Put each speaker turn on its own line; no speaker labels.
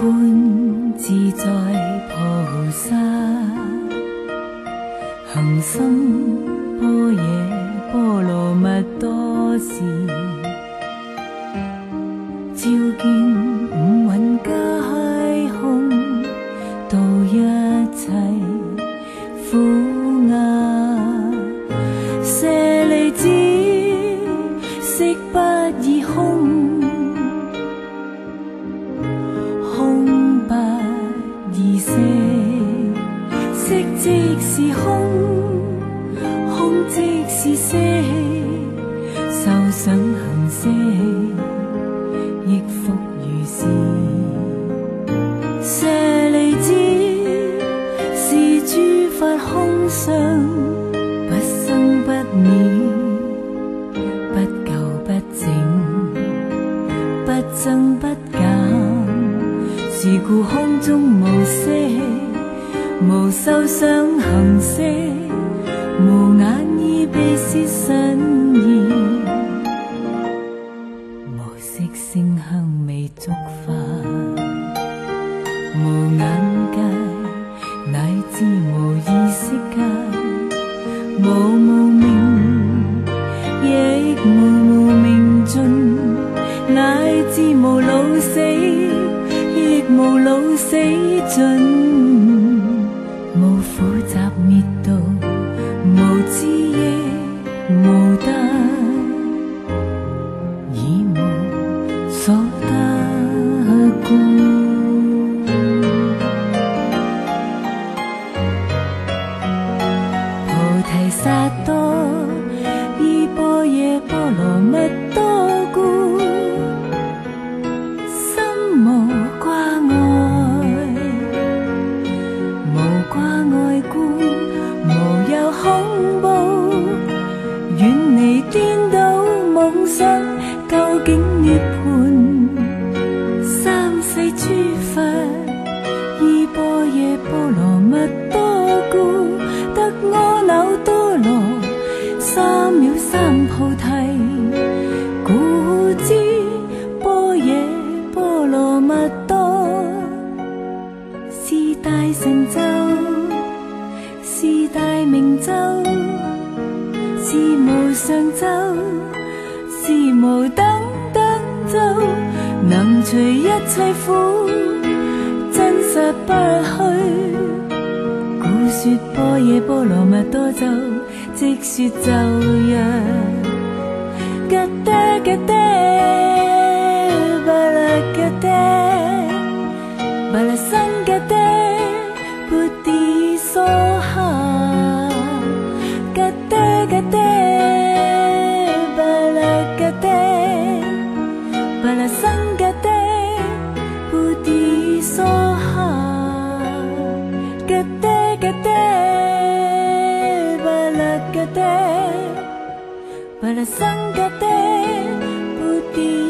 观自在菩萨，行深波野波罗蜜多时，照见五蕴皆空，度一切苦。不生不灭，不垢不净，不增不减。是故空中无色，无受想行识，无眼耳鼻舌身无老死尽，无苦集灭道，无知亦无得，以无所得故。菩提萨埵依般若波罗蜜多究竟涅槃。三世诸佛依般若波罗蜜多故，得阿耨多罗三藐三菩提。故知般若波罗蜜多是大成就，是大明咒，是无上咒，无等等咒，能除一切苦，真实不虚。故说波耶波罗蜜多咒，即说咒曰：吉爹吉爹，sanggate putih soha gete gete balak gete balasanggate putih